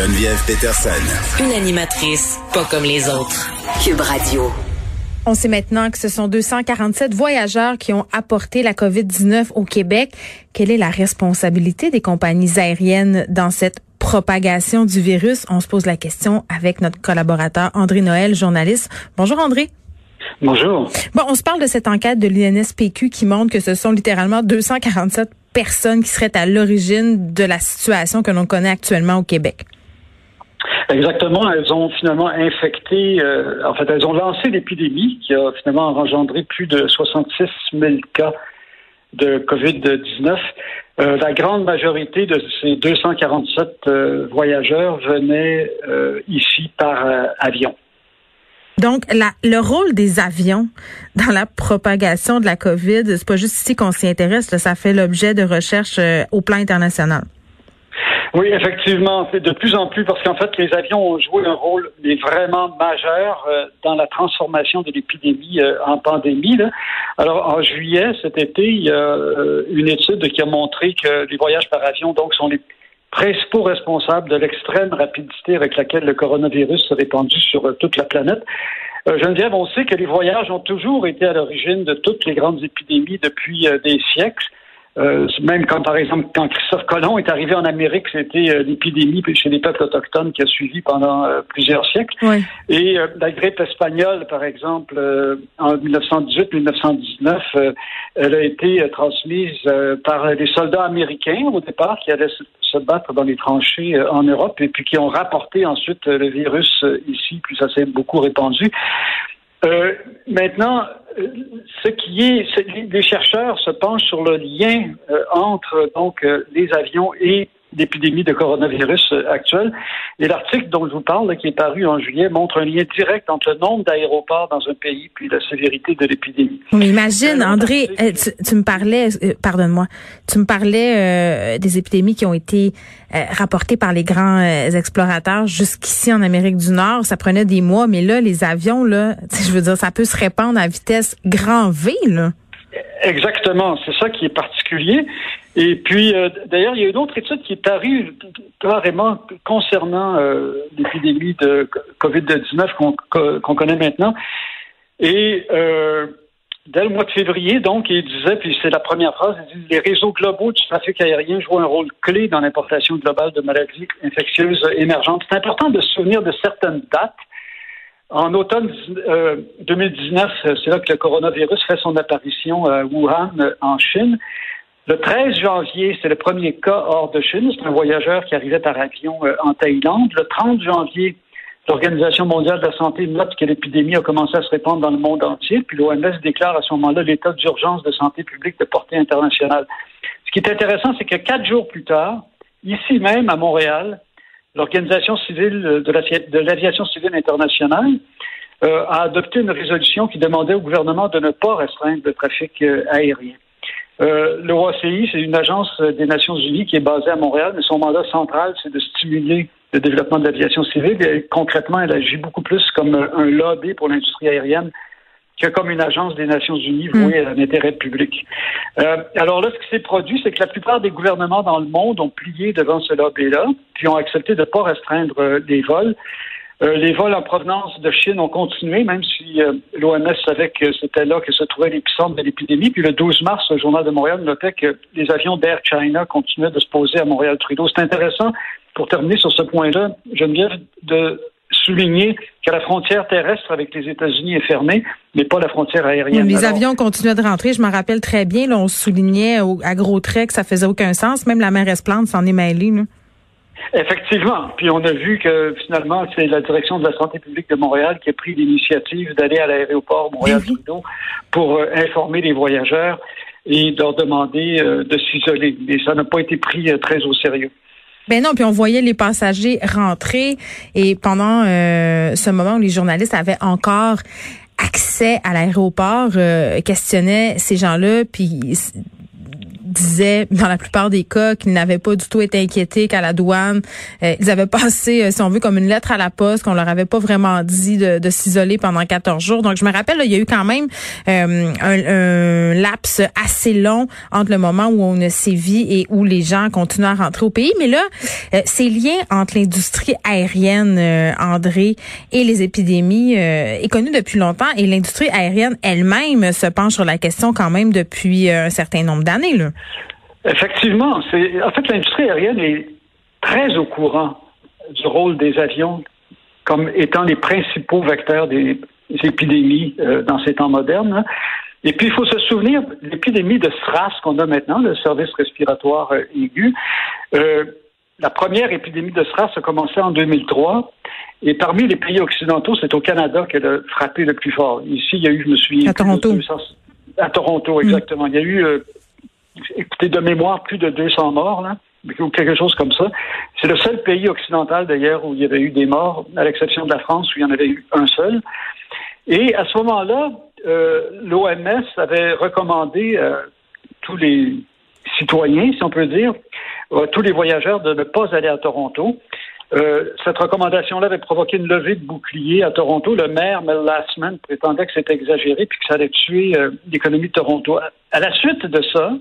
Geneviève Peterson. Une animatrice pas comme les autres. Cube Radio. On sait maintenant que ce sont 247 voyageurs qui ont apporté la COVID-19 au Québec. Quelle est la responsabilité des compagnies aériennes dans cette propagation du virus? On se pose la question avec notre collaborateur André Noël, journaliste. Bonjour André. Bonjour. Bon, on se parle de cette enquête de l'INSPQ qui montre que ce sont littéralement 247 personnes qui seraient à l'origine de la situation que l'on connaît actuellement au Québec. Exactement. Elles ont finalement infecté, euh, en fait, elles ont lancé l'épidémie qui a finalement engendré plus de 66 000 cas de COVID-19. Euh, la grande majorité de ces 247 euh, voyageurs venaient ici par avion. Donc, la, le rôle des avions dans la propagation de la COVID, c'est pas juste ici qu'on s'y intéresse, ça fait l'objet de recherches au plan international. Oui, effectivement, de plus en plus parce qu'en fait, les avions ont joué un rôle vraiment majeur euh, dans la transformation de l'épidémie euh, en pandémie. Là. Alors, en juillet, cet été, il y a euh, une étude qui a montré que les voyages par avion, donc, sont les principaux responsables de l'extrême rapidité avec laquelle le coronavirus s'est répandu sur toute la planète. Geneviève, on sait que les voyages ont toujours été à l'origine de toutes les grandes épidémies depuis des siècles. Euh, même quand, par exemple, quand Christophe Colomb est arrivé en Amérique, c'était euh, l'épidémie chez les peuples autochtones qui a suivi pendant euh, plusieurs siècles. Et la grippe espagnole, par exemple, en 1918-1919, elle a été transmise par des soldats américains au départ qui allaient se, battre dans les tranchées en Europe et puis qui ont rapporté ensuite le virus ici, puis ça s'est beaucoup répandu. Maintenant, ce qui est, les chercheurs se penchent sur le lien euh, entre donc euh, les avions et l'épidémie de coronavirus euh, actuelle. Et l'article dont je vous parle, qui est paru en juillet, montre un lien direct entre le nombre d'aéroports dans un pays puis la sévérité de l'épidémie. Mais imagine, André, tu, me parlais, pardonne-moi, tu me parlais des épidémies qui ont été rapportées par les grands explorateurs jusqu'ici en Amérique du Nord. Ça prenait des mois, mais là, les avions, là, je veux dire, ça peut se répandre à vitesse grand V, là. Exactement, c'est ça qui est particulier. Et puis, euh, d'ailleurs, il y a une autre étude qui est parue carrément concernant euh, l'épidémie de COVID-19 qu'on connaît maintenant. Et euh, dès le mois de février, donc, il disait, puis c'est la première phrase, il dit, les réseaux globaux du trafic aérien jouent un rôle clé dans l'importation globale de maladies infectieuses émergentes. C'est important de se souvenir de certaines dates en automne 2019, euh, c'est là que le coronavirus fait son apparition à Wuhan, euh, en Chine. Le 13 janvier, c'est le premier cas hors de Chine. C'est un voyageur qui arrivait par avion euh, en Thaïlande. Le 30 janvier, l'Organisation mondiale de la santé note que l'épidémie a commencé à se répandre dans le monde entier. Puis l'OMS déclare à ce moment-là l'état d'urgence de santé publique de portée internationale. Ce qui est intéressant, c'est que quatre jours plus tard, ici même à Montréal, l'Organisation civile de l'aviation civile internationale euh, a adopté une résolution qui demandait au gouvernement de ne pas restreindre le trafic euh, aérien. Euh, L'OACI, c'est une agence des Nations Unies qui est basée à Montréal, mais son mandat central, c'est de stimuler le développement de l'aviation civile. Et concrètement, elle agit beaucoup plus comme un lobby pour l'industrie aérienne que comme une agence des Nations Unies vouée à l'intérêt public. Euh, alors là, ce qui s'est produit, c'est que la plupart des gouvernements dans le monde ont plié devant ce lobby-là, puis ont accepté de ne pas restreindre euh, les vols. Euh, les vols en provenance de Chine ont continué, même si l'OMS savait que c'était là que se trouvait l'épicentre de l'épidémie. Puis le 12 mars, le Journal de Montréal notait que les avions d'Air China continuaient de se poser à Montréal-Trudeau. C'est intéressant, pour terminer sur ce point-là, Geneviève, de souligner que la frontière terrestre avec les États-Unis est fermée, mais pas la frontière aérienne. les avions continuaient de rentrer. Je m'en rappelle très bien. Là, on soulignait à gros traits que ça faisait aucun sens. Même la mer Esplande s'en est mêlée. Effectivement. Puis on a vu que finalement, c'est la direction de la santé publique de Montréal qui a pris l'initiative d'aller à l'aéroport Montréal-Trudeau pour euh, informer les voyageurs. et de leur demander de s'isoler. Mais ça n'a pas été pris très au sérieux. Ben non, puis on voyait les passagers rentrer. Et pendant ce moment où les journalistes avaient encore accès à l'aéroport, questionnaient ces gens-là, puis disaient dans la plupart des cas qu'ils n'avaient pas du tout été inquiétés qu'à la douane, euh, ils avaient passé, euh, si on veut, comme une lettre à la poste, qu'on leur avait pas vraiment dit de, de s'isoler pendant 14 jours. Donc, je me rappelle, il y a eu quand même euh, un, un, laps assez long entre le moment où on a sévi et où les gens continuent à rentrer au pays. Mais là, ces liens entre l'industrie aérienne, André, et les épidémies est connu depuis longtemps et l'industrie aérienne elle-même se penche sur la question quand même depuis un certain nombre d'années. Là. Effectivement, c'est en fait l'industrie aérienne est très au courant du rôle des avions comme étant les principaux vecteurs des épidémies euh, dans ces temps modernes. Hein. Et puis, il faut se souvenir de l'épidémie de SRAS qu'on a maintenant, le service respiratoire euh, aigu. Euh, la première épidémie de SRAS a commencé en 2003. Et parmi les pays occidentaux, c'est au Canada qu'elle a frappé le plus fort. Ici, il y a eu, je me suis... À Toronto. à Toronto, exactement. Il y a eu écoutez, de mémoire, plus de 200 morts, là, ou quelque chose comme ça. C'est le seul pays occidental, d'ailleurs, où il y avait eu des morts, à l'exception de la France, où il y en avait eu un seul. Et à ce moment-là, euh, l'OMS avait recommandé à euh, tous les citoyens, si on peut dire, à tous les voyageurs de ne pas aller à Toronto. Euh, cette recommandation-là avait provoqué une levée de boucliers à Toronto. Le maire, Mel Lastman, prétendait que c'était exagéré puis que ça allait tuer l'économie de Toronto. À la suite de ça,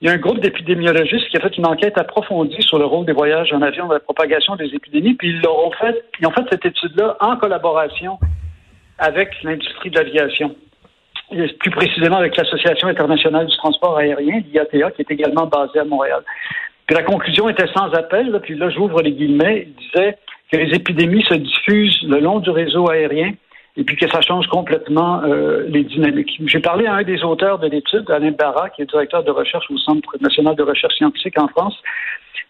il y a un groupe d'épidémiologistes qui a fait une enquête approfondie sur le rôle des voyages en avion dans la propagation des épidémies, puis ils l'ont fait, ils ont fait cette étude-là en collaboration avec l'industrie de l'aviation. Plus précisément avec l'Association internationale du transport aérien, l'IATA, qui est également basée à Montréal. Puis la conclusion était sans appel, puis là j'ouvre les guillemets, il disait que les épidémies se diffusent le long du réseau aérien et puis que ça change complètement euh, les dynamiques. J'ai parlé à un des auteurs de l'étude, Alain Barra, qui est directeur de recherche au Centre national de recherche scientifique en France.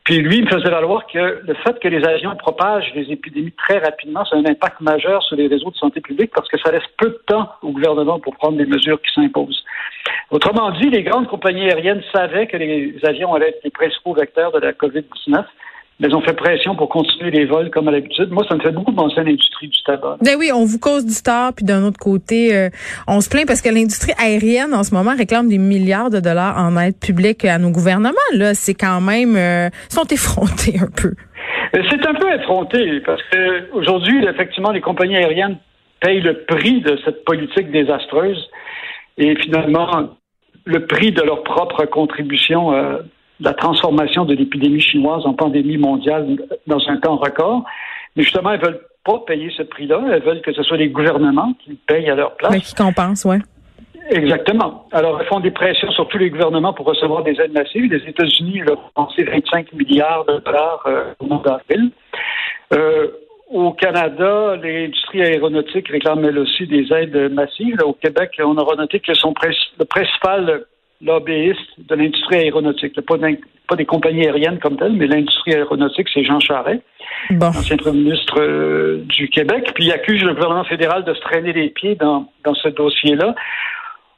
Puis lui, il me faisait valoir que le fait que les avions propagent les épidémies très rapidement, ça a un impact majeur sur les réseaux de santé publique parce que ça laisse peu de temps au gouvernement pour prendre les mesures qui s'imposent. Autrement dit, les grandes compagnies aériennes savaient que les avions allaient être les principaux vecteurs de la COVID-19 mais on fait pression pour continuer les vols comme à l'habitude. Moi, ça me fait beaucoup penser à l'industrie du tabac. Ben oui, on vous cause du tort, puis d'un autre côté, euh, on se plaint parce que l'industrie aérienne, en ce moment, réclame des milliards de dollars en aide publique à nos gouvernements. Là, c'est quand même... Euh, sont effrontés un peu. Euh, c'est un peu effronté, parce que aujourd'hui, effectivement, les compagnies aériennes payent le prix de cette politique désastreuse et finalement le prix de leur propre contribution la transformation de l'épidémie chinoise en pandémie mondiale dans un temps record. Mais justement, elles veulent pas payer ce prix-là. Elles veulent que ce soit les gouvernements qui payent à leur place. Mais qui compensent, oui. Exactement. Alors, elles font des pressions sur tous les gouvernements pour recevoir des aides massives. Les États-Unis ont dépensé 25 milliards de dollars euh, au mois d'avril. Euh, au Canada, l'industrie aéronautique réclame elle aussi des aides massives. au Québec, on aura noté que son le principal lobbyiste de l'industrie aéronautique. Pas, pas des compagnies aériennes comme telles, mais l'industrie aéronautique, c'est Jean Charest, ancien premier ministre euh, du Québec. Puis il accuse le gouvernement fédéral de se traîner les pieds dans, dans ce dossier-là.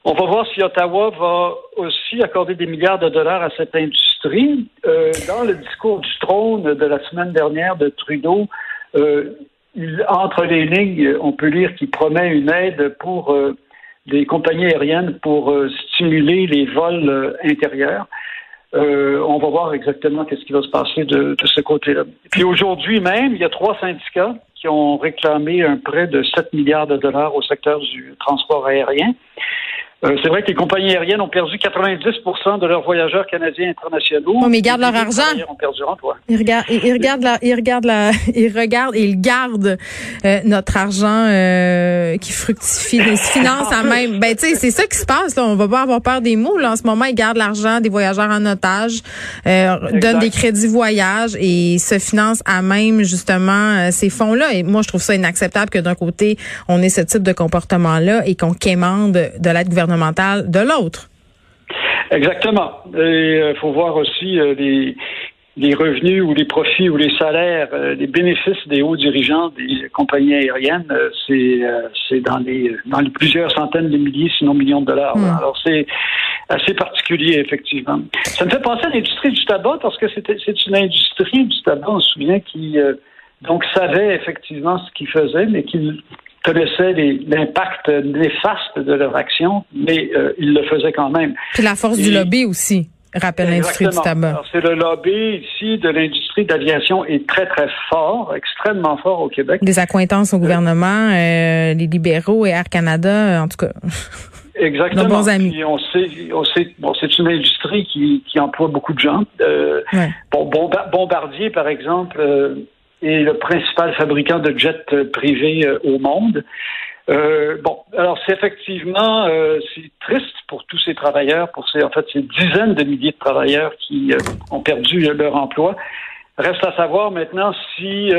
On va voir si Ottawa va aussi accorder des milliards de dollars à cette industrie. Euh, dans le discours du trône de la semaine dernière de Trudeau, euh, entre les lignes, on peut lire qu'il promet une aide pour des compagnies aériennes pour euh, stimuler les vols euh, intérieurs. Euh, on va voir exactement qu'est-ce qui va se passer de, de ce côté-là. Puis aujourd'hui même, il y a trois syndicats qui ont réclamé un prêt de 7 milliards de dollars au secteur du transport aérien. Euh, c'est vrai que les compagnies aériennes ont perdu 90 de leurs voyageurs canadiens internationaux. mais ils gardent leur argent. Ont perdu emploi. Ils regardent, ils, regardent la, ils regardent la, ils regardent et ils gardent euh, notre argent euh, qui fructifie, des finances à même. Ben tu sais, c'est ça qui se passe là. On va pas avoir peur des mots là. En ce moment, ils gardent l'argent des voyageurs en otage, donnent des crédits voyage et se financent à même justement ces fonds-là. Et moi, je trouve ça inacceptable que d'un côté, on ait ce type de comportement-là et qu'on quémande de l'aide gouvernementale de l'autre. Exactement. il euh, faut voir aussi euh, les, revenus ou les profits ou les salaires, euh, les bénéfices des hauts dirigeants des compagnies aériennes, c'est dans les dans les plusieurs centaines de milliers, sinon millions de dollars. Hmm. Alors c'est assez particulier, effectivement. Ça me fait penser à l'industrie du tabac parce que c'est une industrie du tabac, on se souvient, qui donc savait effectivement ce qu'ils faisaient, mais qui connaissaient l'impact néfaste de leur action, mais ils le faisaient quand même. Puis la force du lobby aussi rappelle l'industrie du tabac. C'est le lobby ici de l'industrie d'aviation est très, très fort, extrêmement fort au Québec. Des accointances au gouvernement, euh, les libéraux et Air Canada, en tout cas. Exactement. Nos bons amis. on sait, on sait, bon, c'est une industrie qui, qui emploie beaucoup de gens. Euh, bon, Bombardier, par exemple, euh, est le principal fabricant de jets privés euh, au monde. Euh, bon, alors c'est effectivement euh, c'est triste pour tous ces travailleurs, pour ces en fait ces dizaines de milliers de travailleurs qui euh, ont perdu leur emploi. Reste à savoir maintenant si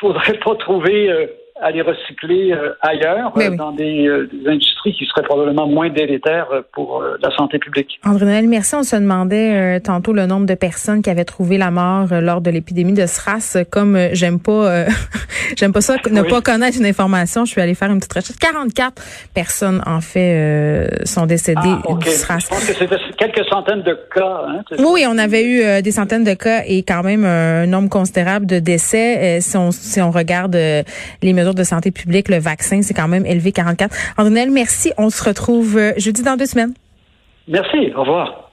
faudrait pas trouver à les recycler euh, ailleurs, euh, dans des, euh, des, industries qui seraient probablement moins délétères pour la santé publique. André Noël, merci. On se demandait tantôt le nombre de personnes qui avaient trouvé la mort lors de l'épidémie de SRAS. Comme j'aime pas, j'aime pas ça, ne pas connaître une information, je suis allée faire une petite recherche. 44 personnes, en fait, sont décédées ah, du SRAS. Je pense que c'était quelques centaines de cas. Hein, oui, on avait eu des centaines de cas et quand même un nombre considérable de décès. si, on, si on regarde les mesures de santé publique, le vaccin, c'est quand même élevé 44. André, merci. On se retrouve euh, jeudi dans deux semaines. Merci. Au revoir.